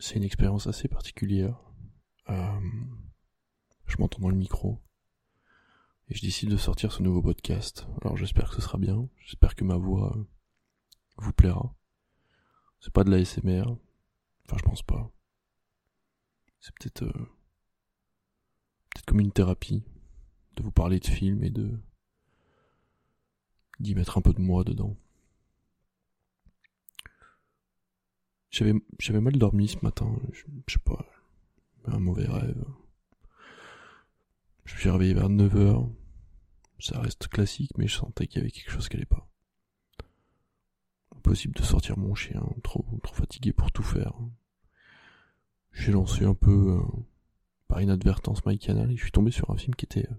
c'est une expérience assez particulière. Euh, je m'entends dans le micro. Et je décide de sortir ce nouveau podcast. Alors j'espère que ce sera bien. J'espère que ma voix euh, vous plaira. C'est pas de la SMR. Enfin, je pense pas. C'est peut-être euh, peut-être comme une thérapie de vous parler de films et de d'y mettre un peu de moi dedans. J'avais, j'avais mal dormi ce matin, je, sais pas, un mauvais rêve. Je me suis réveillé vers 9h. Ça reste classique, mais je sentais qu'il y avait quelque chose qui allait pas. Impossible de sortir mon chien, trop, trop fatigué pour tout faire. J'ai lancé un peu, euh, par inadvertance, MyCanal et je suis tombé sur un film qui était euh,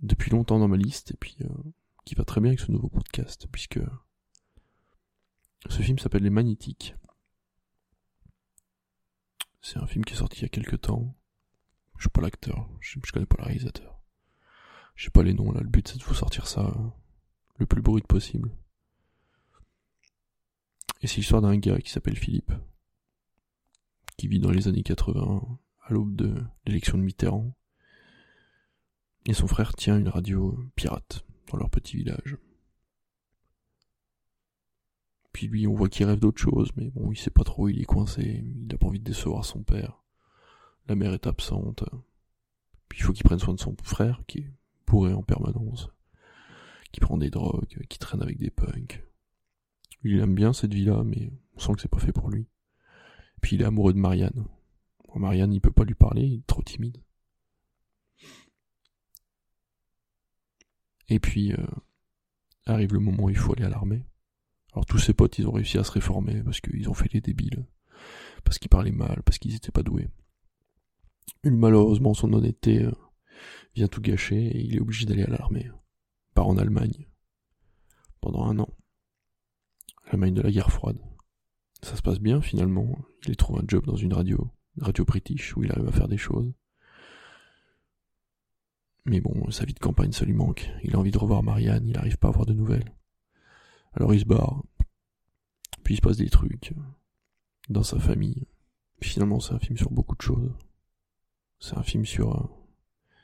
depuis longtemps dans ma liste et puis euh, qui va très bien avec ce nouveau podcast, puisque ce film s'appelle Les Magnétiques. C'est un film qui est sorti il y a quelques temps. Je suis pas l'acteur, je, connais pas le réalisateur. Je sais pas les noms là, le but c'est de vous sortir ça euh, le plus brut possible. Et c'est l'histoire d'un gars qui s'appelle Philippe, qui vit dans les années 80, à l'aube de l'élection de Mitterrand. Et son frère tient une radio pirate dans leur petit village. Puis lui, on voit qu'il rêve d'autre chose, mais bon, il sait pas trop, il est coincé, il a pas envie de décevoir son père. La mère est absente. Puis il faut qu'il prenne soin de son frère, qui est bourré en permanence, qui prend des drogues, qui traîne avec des punks. Il aime bien cette vie-là, mais on sent que c'est pas fait pour lui. Puis il est amoureux de Marianne. Marianne, il peut pas lui parler, il est trop timide. Et puis, euh, arrive le moment où il faut aller à l'armée. Alors tous ses potes, ils ont réussi à se réformer parce qu'ils ont fait les débiles, parce qu'ils parlaient mal, parce qu'ils étaient pas doués. Malheureusement, son honnêteté euh, vient tout gâcher et il est obligé d'aller à l'armée. Part en Allemagne. Pendant un an. L'Allemagne de la guerre froide. Ça se passe bien finalement. Il trouve un job dans une radio, radio british, où il arrive à faire des choses. Mais bon, sa vie de campagne, ça lui manque. Il a envie de revoir Marianne, il n'arrive pas à avoir de nouvelles. Alors il se barre. Puis il se passe des trucs dans sa famille. Finalement, c'est un film sur beaucoup de choses. C'est un film sur euh,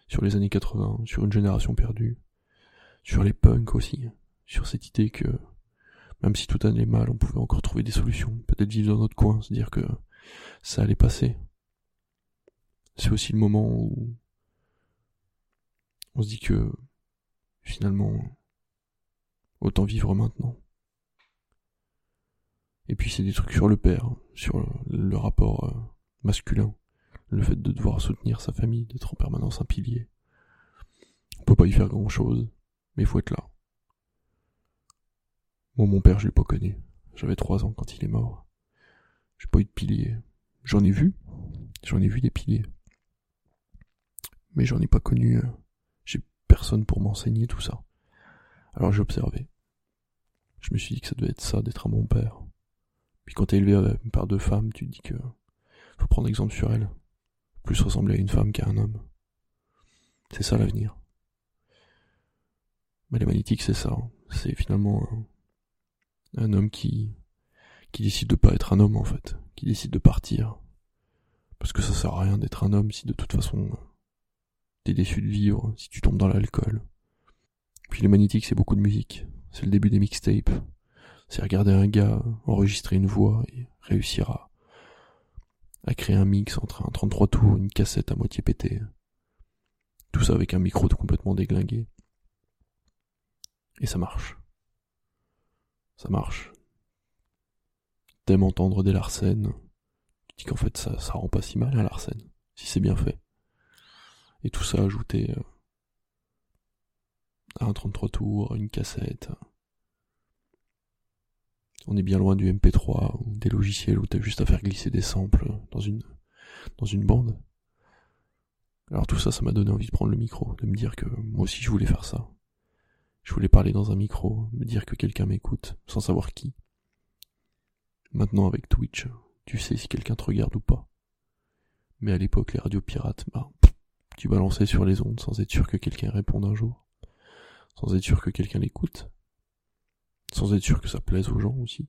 sur les années 80, sur une génération perdue, sur les punks aussi, sur cette idée que même si tout allait mal, on pouvait encore trouver des solutions, peut-être vivre dans notre coin, se dire que ça allait passer. C'est aussi le moment où on se dit que finalement Autant vivre maintenant. Et puis c'est des trucs sur le père, sur le rapport euh, masculin, le fait de devoir soutenir sa famille, d'être en permanence un pilier. On peut pas y faire grand chose, mais faut être là. Moi, mon père, je l'ai pas connu. J'avais trois ans quand il est mort. J'ai pas eu de pilier. J'en ai vu. J'en ai vu des piliers. Mais j'en ai pas connu. Euh, j'ai personne pour m'enseigner tout ça. Alors j'ai observé je me suis dit que ça devait être ça, d'être un bon père. Puis quand t'es élevé par deux femmes, tu dis que faut prendre exemple sur elles. Plus ressembler à une femme qu'à un homme. C'est ça l'avenir. Mais les magnétiques, c'est ça. C'est finalement un, homme qui, qui décide de pas être un homme, en fait. Qui décide de partir. Parce que ça sert à rien d'être un homme si de toute façon t'es déçu de vivre, si tu tombes dans l'alcool. Puis les magnétiques, c'est beaucoup de musique. C'est le début des mixtapes. C'est regarder un gars enregistrer une voix et réussir à, à créer un mix entre un 33 tours, une cassette à moitié pétée. Tout ça avec un micro complètement déglingué. Et ça marche. Ça marche. T'aimes entendre des Larsen. Tu dis qu'en fait ça, ça rend pas si mal un Larsen, si c'est bien fait. Et tout ça ajouté euh, un 33 tours, une cassette. On est bien loin du MP3 ou des logiciels où t'as juste à faire glisser des samples dans une, dans une bande. Alors tout ça, ça m'a donné envie de prendre le micro, de me dire que moi aussi je voulais faire ça. Je voulais parler dans un micro, me dire que quelqu'un m'écoute, sans savoir qui. Maintenant avec Twitch, tu sais si quelqu'un te regarde ou pas. Mais à l'époque, les radios pirates, bah, tu balançais sur les ondes sans être sûr que quelqu'un réponde un jour sans être sûr que quelqu'un l'écoute, sans être sûr que ça plaise aux gens aussi.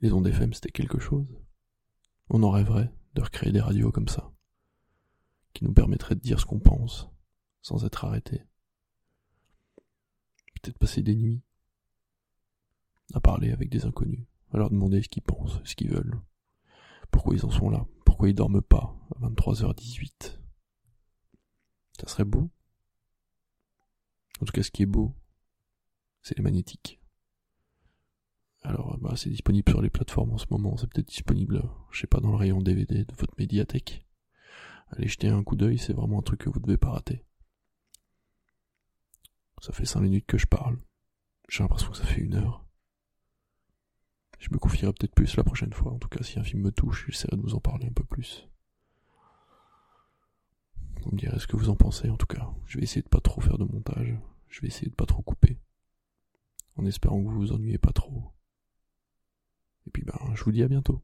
Les ondes FM, c'était quelque chose. On en rêverait de recréer des radios comme ça, qui nous permettraient de dire ce qu'on pense, sans être arrêtés. Peut-être passer des nuits à parler avec des inconnus, à leur demander ce qu'ils pensent, ce qu'ils veulent, pourquoi ils en sont là, pourquoi ils dorment pas à 23h18. Ça serait beau. En tout cas, ce qui est beau, c'est les magnétiques. Alors, bah, c'est disponible sur les plateformes en ce moment. C'est peut-être disponible, je sais pas, dans le rayon DVD de votre médiathèque. Allez jeter un coup d'œil, c'est vraiment un truc que vous devez pas rater. Ça fait cinq minutes que je parle. J'ai l'impression que ça fait une heure. Je me confierai peut-être plus la prochaine fois. En tout cas, si un film me touche, j'essaierai de vous en parler un peu plus. Vous me direz ce que vous en pensez, en tout cas. Je vais essayer de pas trop faire de montage. Je vais essayer de pas trop couper. En espérant que vous vous ennuyez pas trop. Et puis ben, je vous dis à bientôt.